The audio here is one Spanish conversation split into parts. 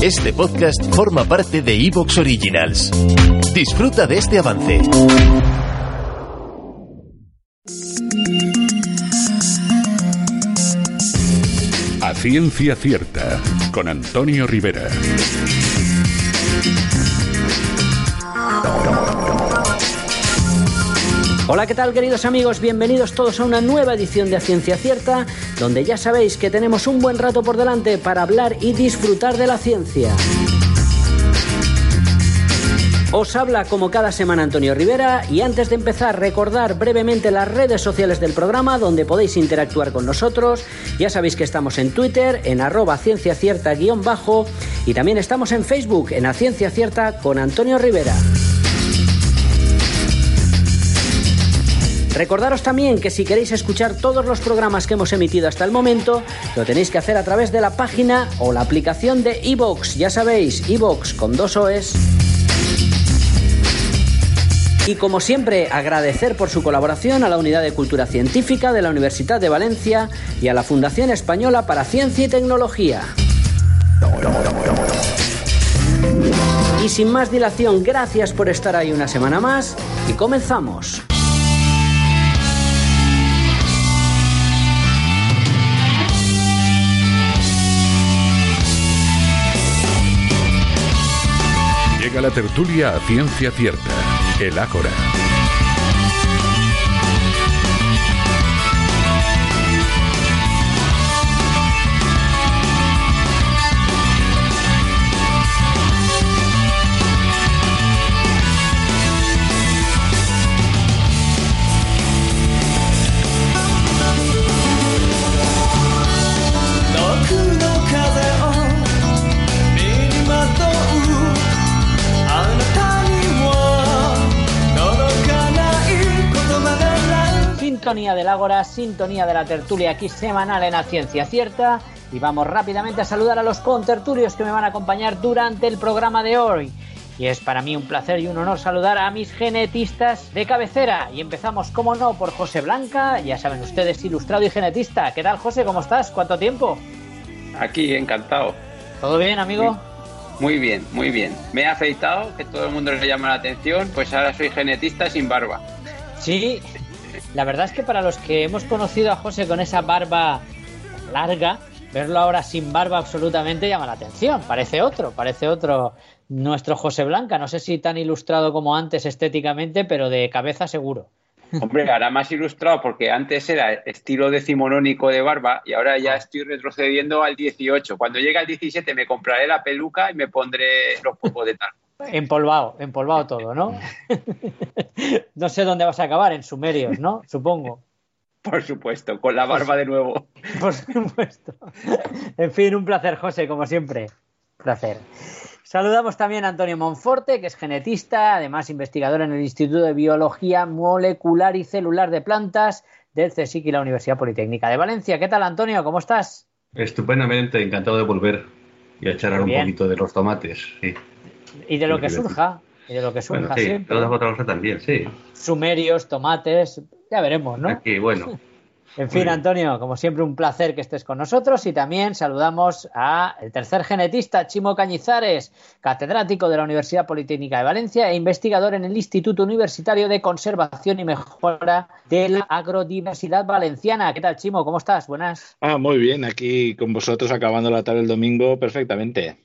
Este podcast forma parte de Evox Originals. Disfruta de este avance. A ciencia cierta, con Antonio Rivera. Hola, ¿qué tal queridos amigos? Bienvenidos todos a una nueva edición de A Ciencia Cierta, donde ya sabéis que tenemos un buen rato por delante para hablar y disfrutar de la ciencia. Os habla como cada semana Antonio Rivera y antes de empezar recordar brevemente las redes sociales del programa donde podéis interactuar con nosotros. Ya sabéis que estamos en Twitter en arroba ciencia cierta guion bajo y también estamos en Facebook en A Ciencia Cierta con Antonio Rivera. Recordaros también que si queréis escuchar todos los programas que hemos emitido hasta el momento, lo tenéis que hacer a través de la página o la aplicación de iVoox. Ya sabéis, iVoox con dos OEs. Y como siempre, agradecer por su colaboración a la Unidad de Cultura Científica de la Universidad de Valencia y a la Fundación Española para Ciencia y Tecnología. Y sin más dilación, gracias por estar ahí una semana más y comenzamos. Llega la tertulia a ciencia cierta, el Ágora. Sintonía del Ágora, sintonía de la tertulia aquí semanal en la Ciencia Cierta y vamos rápidamente a saludar a los contertulios que me van a acompañar durante el programa de hoy. Y es para mí un placer y un honor saludar a mis genetistas de cabecera. Y empezamos, como no, por José Blanca, ya saben ustedes, ilustrado y genetista. ¿Qué tal, José? ¿Cómo estás? ¿Cuánto tiempo? Aquí, encantado. ¿Todo bien, amigo? Muy bien, muy bien. Me he afeitado, que todo el mundo le llama la atención, pues ahora soy genetista sin barba. Sí, la verdad es que para los que hemos conocido a José con esa barba larga, verlo ahora sin barba absolutamente llama la atención. Parece otro, parece otro nuestro José Blanca. No sé si tan ilustrado como antes estéticamente, pero de cabeza seguro. Hombre, ahora más ilustrado porque antes era estilo decimonónico de barba y ahora ya estoy retrocediendo al 18. Cuando llegue al 17 me compraré la peluca y me pondré los polvos de talco. Empolvado, empolvado todo, ¿no? no sé dónde vas a acabar, en Sumerios, ¿no? Supongo. Por supuesto, con la barba de nuevo. Por supuesto. En fin, un placer, José, como siempre. Placer. Saludamos también a Antonio Monforte, que es genetista, además investigador en el Instituto de Biología Molecular y Celular de Plantas del CSIC y la Universidad Politécnica de Valencia. ¿Qué tal, Antonio? ¿Cómo estás? Estupendamente, encantado de volver y a echar un poquito de los tomates. Sí. Y de lo que surja, y de lo que surja bueno, sí, siempre. otra cosa también, sí. Sumerios, tomates, ya veremos, ¿no? Aquí, bueno. En fin, Antonio, como siempre, un placer que estés con nosotros y también saludamos a el tercer genetista, Chimo Cañizares, catedrático de la Universidad Politécnica de Valencia e investigador en el Instituto Universitario de Conservación y Mejora de la Agrodiversidad Valenciana. ¿Qué tal, Chimo? ¿Cómo estás? Buenas. Ah, muy bien, aquí con vosotros acabando la tarde el domingo perfectamente.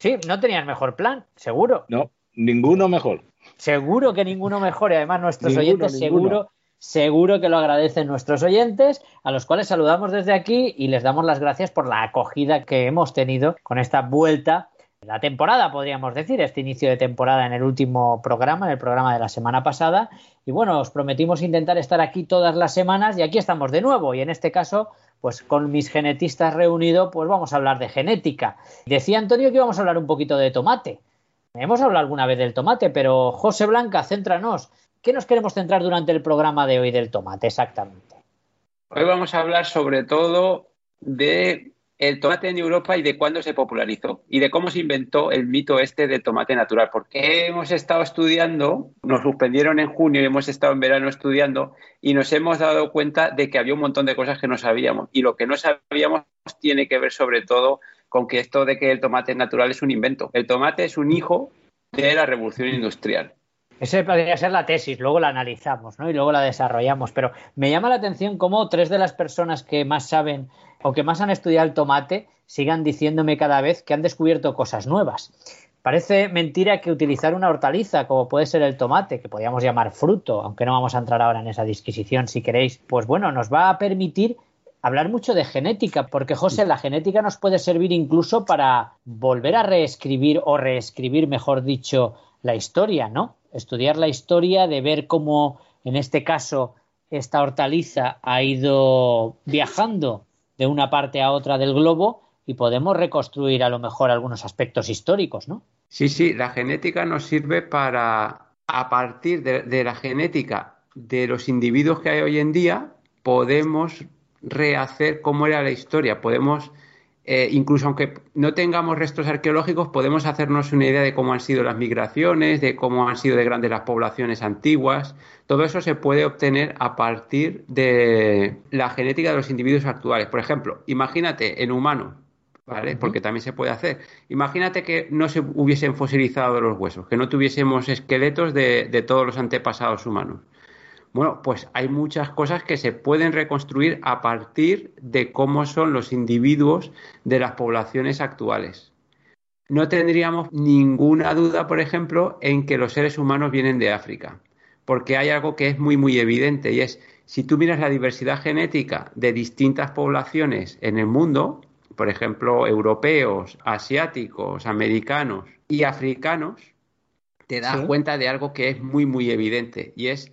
Sí, no tenías mejor plan, seguro. No, ninguno mejor. Seguro que ninguno mejor y además nuestros Ninguno, oyentes ninguno. seguro seguro que lo agradecen nuestros oyentes, a los cuales saludamos desde aquí y les damos las gracias por la acogida que hemos tenido con esta vuelta, la temporada, podríamos decir, este inicio de temporada en el último programa, en el programa de la semana pasada. Y bueno, os prometimos intentar estar aquí todas las semanas y aquí estamos de nuevo. Y en este caso, pues con mis genetistas reunidos, pues vamos a hablar de genética. Decía Antonio que íbamos a hablar un poquito de tomate. Hemos hablado alguna vez del tomate, pero José Blanca, céntranos. ¿Qué nos queremos centrar durante el programa de hoy del tomate exactamente? Hoy vamos a hablar sobre todo de el tomate en Europa y de cuándo se popularizó y de cómo se inventó el mito este del tomate natural. Porque hemos estado estudiando, nos suspendieron en junio y hemos estado en verano estudiando y nos hemos dado cuenta de que había un montón de cosas que no sabíamos. Y lo que no sabíamos tiene que ver sobre todo con que esto de que el tomate natural es un invento. El tomate es un hijo de la revolución industrial. Esa podría ser la tesis, luego la analizamos ¿no? y luego la desarrollamos. Pero me llama la atención cómo tres de las personas que más saben o que más han estudiado el tomate sigan diciéndome cada vez que han descubierto cosas nuevas. Parece mentira que utilizar una hortaliza como puede ser el tomate, que podríamos llamar fruto, aunque no vamos a entrar ahora en esa disquisición si queréis, pues bueno, nos va a permitir hablar mucho de genética, porque José, la genética nos puede servir incluso para volver a reescribir o reescribir, mejor dicho, la historia, ¿no? Estudiar la historia, de ver cómo, en este caso, esta hortaliza ha ido viajando de una parte a otra del globo y podemos reconstruir a lo mejor algunos aspectos históricos, ¿no? Sí, sí, la genética nos sirve para, a partir de, de la genética de los individuos que hay hoy en día, podemos rehacer cómo era la historia. Podemos, eh, incluso aunque no tengamos restos arqueológicos, podemos hacernos una idea de cómo han sido las migraciones, de cómo han sido de grandes las poblaciones antiguas. Todo eso se puede obtener a partir de la genética de los individuos actuales. Por ejemplo, imagínate en humano, ¿vale? Porque también se puede hacer. Imagínate que no se hubiesen fosilizado los huesos, que no tuviésemos esqueletos de todos los antepasados humanos. Bueno, pues hay muchas cosas que se pueden reconstruir a partir de cómo son los individuos de las poblaciones actuales. No tendríamos ninguna duda, por ejemplo, en que los seres humanos vienen de África, porque hay algo que es muy, muy evidente y es, si tú miras la diversidad genética de distintas poblaciones en el mundo, por ejemplo, europeos, asiáticos, americanos y africanos, te das cuenta de algo que es muy, muy evidente y es